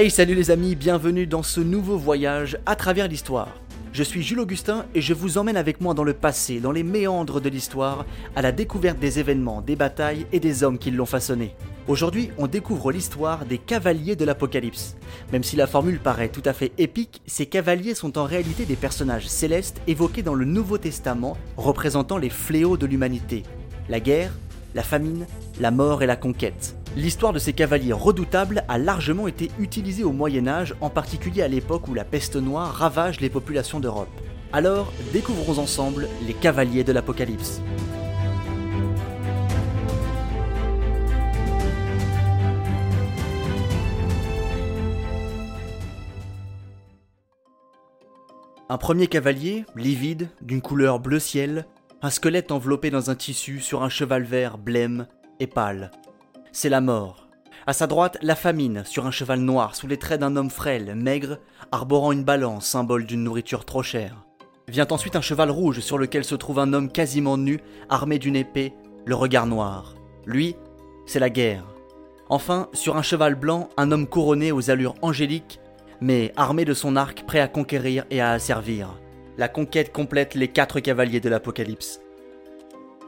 Hey salut les amis, bienvenue dans ce nouveau voyage à travers l'histoire. Je suis Jules Augustin et je vous emmène avec moi dans le passé, dans les méandres de l'histoire, à la découverte des événements, des batailles et des hommes qui l'ont façonné. Aujourd'hui, on découvre l'histoire des cavaliers de l'Apocalypse. Même si la formule paraît tout à fait épique, ces cavaliers sont en réalité des personnages célestes évoqués dans le Nouveau Testament représentant les fléaux de l'humanité. La guerre, la famine, la mort et la conquête. L'histoire de ces cavaliers redoutables a largement été utilisée au Moyen Âge, en particulier à l'époque où la peste noire ravage les populations d'Europe. Alors, découvrons ensemble les cavaliers de l'Apocalypse. Un premier cavalier, livide, d'une couleur bleu ciel, un squelette enveloppé dans un tissu sur un cheval vert blême et pâle c'est la mort. À sa droite, la famine, sur un cheval noir, sous les traits d'un homme frêle, maigre, arborant une balance, symbole d'une nourriture trop chère. Vient ensuite un cheval rouge sur lequel se trouve un homme quasiment nu, armé d'une épée, le regard noir. Lui, c'est la guerre. Enfin, sur un cheval blanc, un homme couronné aux allures angéliques, mais armé de son arc prêt à conquérir et à asservir. La conquête complète les quatre cavaliers de l'Apocalypse.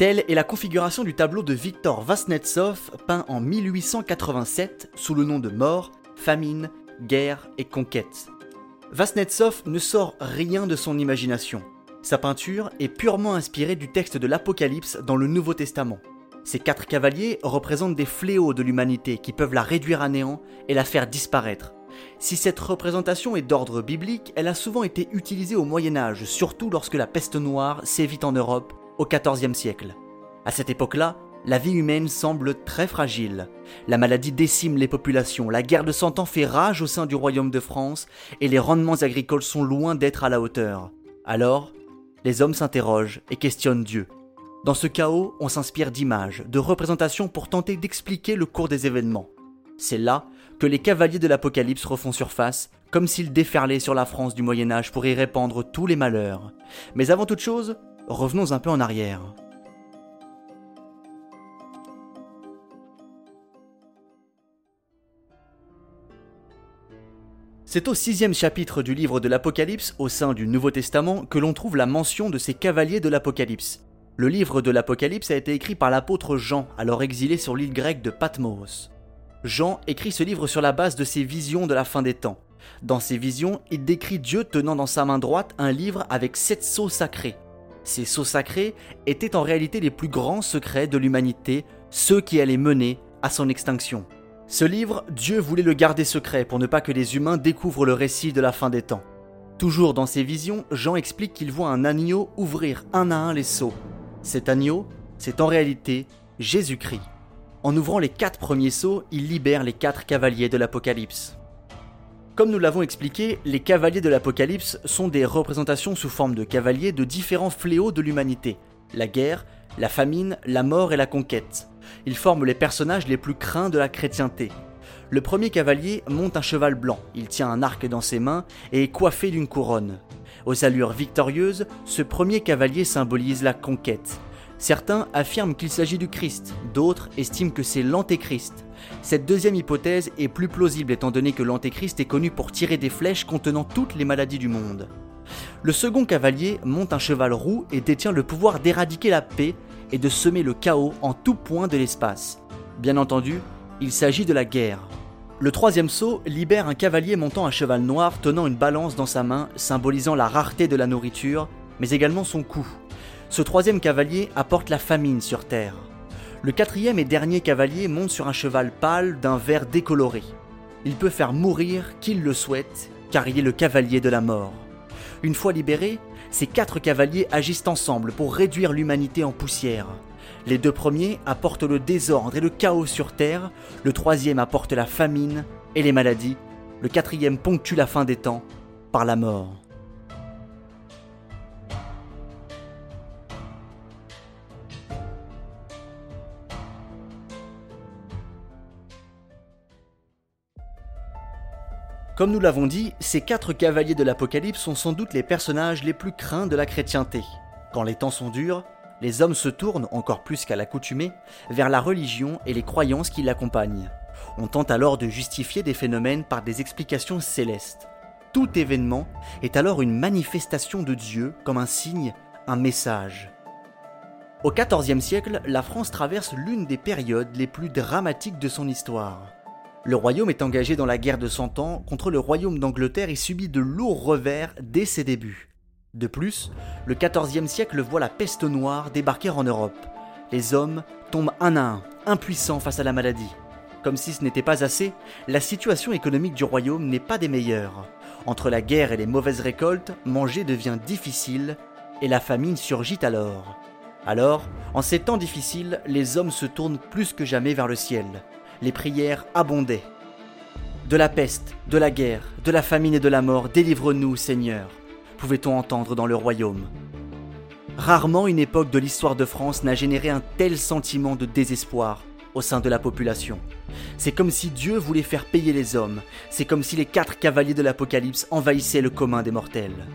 Telle est la configuration du tableau de Viktor Vasnetsov, peint en 1887 sous le nom de Mort, Famine, Guerre et Conquête. Vasnetsov ne sort rien de son imagination. Sa peinture est purement inspirée du texte de l'Apocalypse dans le Nouveau Testament. Ces quatre cavaliers représentent des fléaux de l'humanité qui peuvent la réduire à néant et la faire disparaître. Si cette représentation est d'ordre biblique, elle a souvent été utilisée au Moyen Âge, surtout lorsque la peste noire sévit en Europe au XIVe siècle. À cette époque-là, la vie humaine semble très fragile. La maladie décime les populations, la guerre de Cent Ans fait rage au sein du royaume de France, et les rendements agricoles sont loin d'être à la hauteur. Alors, les hommes s'interrogent et questionnent Dieu. Dans ce chaos, on s'inspire d'images, de représentations pour tenter d'expliquer le cours des événements. C'est là que les cavaliers de l'Apocalypse refont surface, comme s'ils déferlaient sur la France du Moyen Âge pour y répandre tous les malheurs. Mais avant toute chose, revenons un peu en arrière. C'est au sixième chapitre du livre de l'Apocalypse, au sein du Nouveau Testament, que l'on trouve la mention de ces cavaliers de l'Apocalypse. Le livre de l'Apocalypse a été écrit par l'apôtre Jean, alors exilé sur l'île grecque de Patmos. Jean écrit ce livre sur la base de ses visions de la fin des temps. Dans ses visions, il décrit Dieu tenant dans sa main droite un livre avec sept sceaux sacrés, ces sceaux sacrés étaient en réalité les plus grands secrets de l'humanité, ceux qui allaient mener à son extinction. Ce livre, Dieu voulait le garder secret pour ne pas que les humains découvrent le récit de la fin des temps. Toujours dans ses visions, Jean explique qu'il voit un agneau ouvrir un à un les sceaux. Cet agneau, c'est en réalité Jésus-Christ. En ouvrant les quatre premiers sceaux, il libère les quatre cavaliers de l'Apocalypse. Comme nous l'avons expliqué, les cavaliers de l'Apocalypse sont des représentations sous forme de cavaliers de différents fléaux de l'humanité. La guerre, la famine, la mort et la conquête. Ils forment les personnages les plus craints de la chrétienté. Le premier cavalier monte un cheval blanc, il tient un arc dans ses mains et est coiffé d'une couronne. Aux allures victorieuses, ce premier cavalier symbolise la conquête. Certains affirment qu'il s'agit du Christ, d'autres estiment que c'est l'Antéchrist. Cette deuxième hypothèse est plus plausible étant donné que l'Antéchrist est connu pour tirer des flèches contenant toutes les maladies du monde. Le second cavalier monte un cheval roux et détient le pouvoir d'éradiquer la paix et de semer le chaos en tout point de l'espace. Bien entendu, il s'agit de la guerre. Le troisième saut libère un cavalier montant un cheval noir tenant une balance dans sa main, symbolisant la rareté de la nourriture, mais également son coût. Ce troisième cavalier apporte la famine sur Terre. Le quatrième et dernier cavalier monte sur un cheval pâle d'un vert décoloré. Il peut faire mourir qui le souhaite, car il est le cavalier de la mort. Une fois libéré, ces quatre cavaliers agissent ensemble pour réduire l'humanité en poussière. Les deux premiers apportent le désordre et le chaos sur Terre, le troisième apporte la famine et les maladies, le quatrième ponctue la fin des temps par la mort. Comme nous l'avons dit, ces quatre cavaliers de l'Apocalypse sont sans doute les personnages les plus craints de la chrétienté. Quand les temps sont durs, les hommes se tournent, encore plus qu'à l'accoutumée, vers la religion et les croyances qui l'accompagnent. On tente alors de justifier des phénomènes par des explications célestes. Tout événement est alors une manifestation de Dieu comme un signe, un message. Au XIVe siècle, la France traverse l'une des périodes les plus dramatiques de son histoire. Le royaume est engagé dans la guerre de Cent Ans contre le royaume d'Angleterre et subit de lourds revers dès ses débuts. De plus, le XIVe siècle voit la peste noire débarquer en Europe. Les hommes tombent un à un, impuissants face à la maladie. Comme si ce n'était pas assez, la situation économique du royaume n'est pas des meilleures. Entre la guerre et les mauvaises récoltes, manger devient difficile et la famine surgit alors. Alors, en ces temps difficiles, les hommes se tournent plus que jamais vers le ciel. Les prières abondaient. De la peste, de la guerre, de la famine et de la mort, délivre-nous, Seigneur, pouvait-on entendre dans le royaume. Rarement une époque de l'histoire de France n'a généré un tel sentiment de désespoir au sein de la population. C'est comme si Dieu voulait faire payer les hommes, c'est comme si les quatre cavaliers de l'Apocalypse envahissaient le commun des mortels.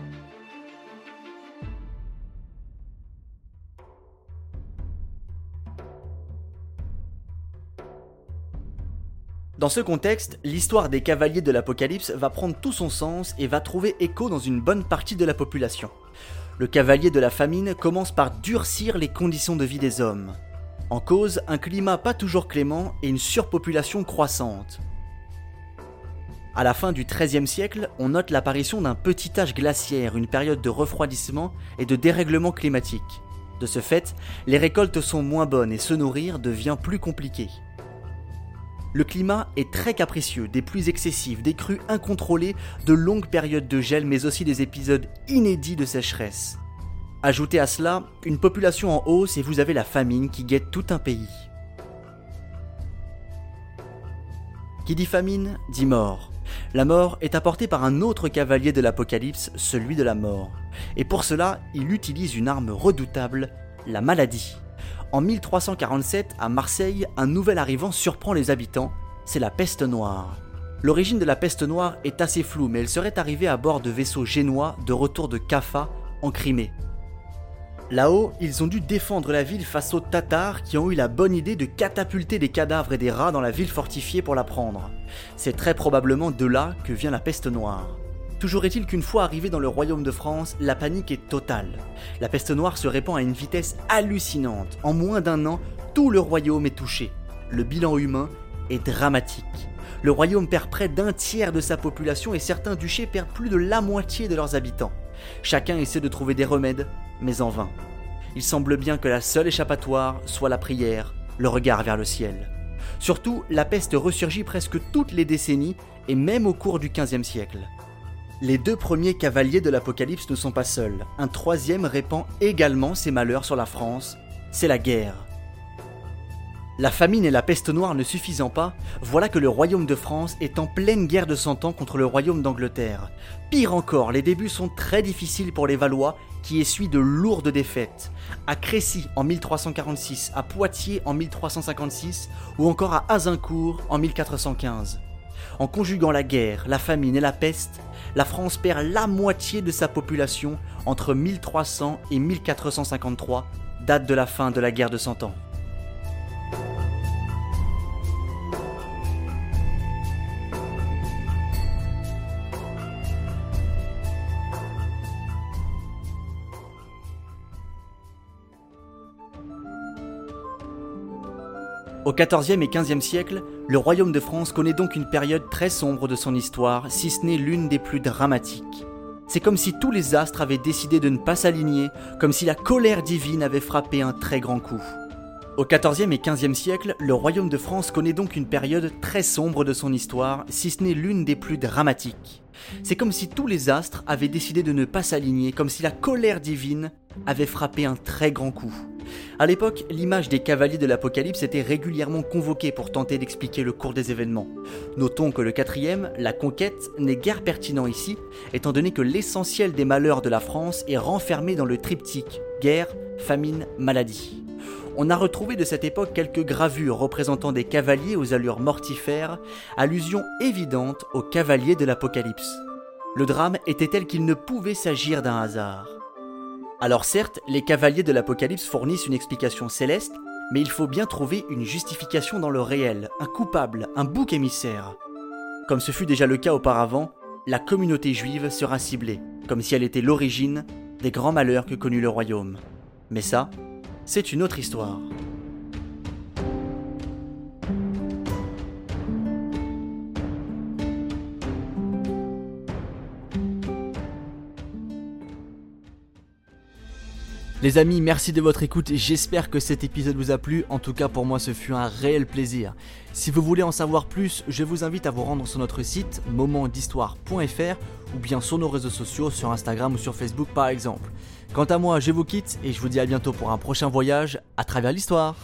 Dans ce contexte, l'histoire des cavaliers de l'Apocalypse va prendre tout son sens et va trouver écho dans une bonne partie de la population. Le cavalier de la famine commence par durcir les conditions de vie des hommes. En cause, un climat pas toujours clément et une surpopulation croissante. À la fin du XIIIe siècle, on note l'apparition d'un petit âge glaciaire, une période de refroidissement et de dérèglement climatique. De ce fait, les récoltes sont moins bonnes et se nourrir devient plus compliqué. Le climat est très capricieux, des pluies excessives, des crues incontrôlées, de longues périodes de gel, mais aussi des épisodes inédits de sécheresse. Ajoutez à cela une population en hausse et vous avez la famine qui guette tout un pays. Qui dit famine dit mort. La mort est apportée par un autre cavalier de l'Apocalypse, celui de la mort. Et pour cela, il utilise une arme redoutable, la maladie. En 1347, à Marseille, un nouvel arrivant surprend les habitants, c'est la peste noire. L'origine de la peste noire est assez floue, mais elle serait arrivée à bord de vaisseaux génois de retour de Kaffa, en Crimée. Là-haut, ils ont dû défendre la ville face aux Tatars qui ont eu la bonne idée de catapulter des cadavres et des rats dans la ville fortifiée pour la prendre. C'est très probablement de là que vient la peste noire. Toujours est-il qu'une fois arrivé dans le royaume de France, la panique est totale. La peste noire se répand à une vitesse hallucinante. En moins d'un an, tout le royaume est touché. Le bilan humain est dramatique. Le royaume perd près d'un tiers de sa population et certains duchés perdent plus de la moitié de leurs habitants. Chacun essaie de trouver des remèdes, mais en vain. Il semble bien que la seule échappatoire soit la prière, le regard vers le ciel. Surtout, la peste ressurgit presque toutes les décennies et même au cours du XVe siècle. Les deux premiers cavaliers de l'Apocalypse ne sont pas seuls. Un troisième répand également ses malheurs sur la France. C'est la guerre. La famine et la peste noire ne suffisant pas, voilà que le royaume de France est en pleine guerre de cent ans contre le royaume d'Angleterre. Pire encore, les débuts sont très difficiles pour les Valois qui essuient de lourdes défaites. À Crécy en 1346, à Poitiers en 1356 ou encore à Azincourt en 1415. En conjuguant la guerre, la famine et la peste, la France perd la moitié de sa population entre 1300 et 1453, date de la fin de la guerre de Cent Ans. Au XIVe et XVe siècle, le royaume de France connaît donc une période très sombre de son histoire, si ce n'est l'une des plus dramatiques. C'est comme si tous les astres avaient décidé de ne pas s'aligner, comme si la colère divine avait frappé un très grand coup. Au XIVe et XVe siècle, le royaume de France connaît donc une période très sombre de son histoire, si ce n'est l'une des plus dramatiques. C'est comme si tous les astres avaient décidé de ne pas s'aligner, comme si la colère divine avait frappé un très grand coup. À l'époque, l'image des cavaliers de l'Apocalypse était régulièrement convoquée pour tenter d'expliquer le cours des événements. Notons que le quatrième, la conquête, n'est guère pertinent ici, étant donné que l'essentiel des malheurs de la France est renfermé dans le triptyque guerre, famine, maladie. On a retrouvé de cette époque quelques gravures représentant des cavaliers aux allures mortifères, allusion évidente aux cavaliers de l'Apocalypse. Le drame était tel qu'il ne pouvait s'agir d'un hasard. Alors certes, les cavaliers de l'Apocalypse fournissent une explication céleste, Mais il faut bien trouver une justification dans le réel, un coupable, un bouc émissaire. Comme ce fut déjà le cas auparavant, la communauté juive sera ciblée, comme si elle était l'origine des grands malheurs que connut le royaume. Mais ça, c'est une autre histoire. Les amis, merci de votre écoute j'espère que cet épisode vous a plu. En tout cas, pour moi, ce fut un réel plaisir. Si vous voulez en savoir plus, je vous invite à vous rendre sur notre site momentdhistoire.fr ou bien sur nos réseaux sociaux, sur Instagram ou sur Facebook par exemple. Quant à moi, je vous quitte et je vous dis à bientôt pour un prochain voyage à travers l'histoire.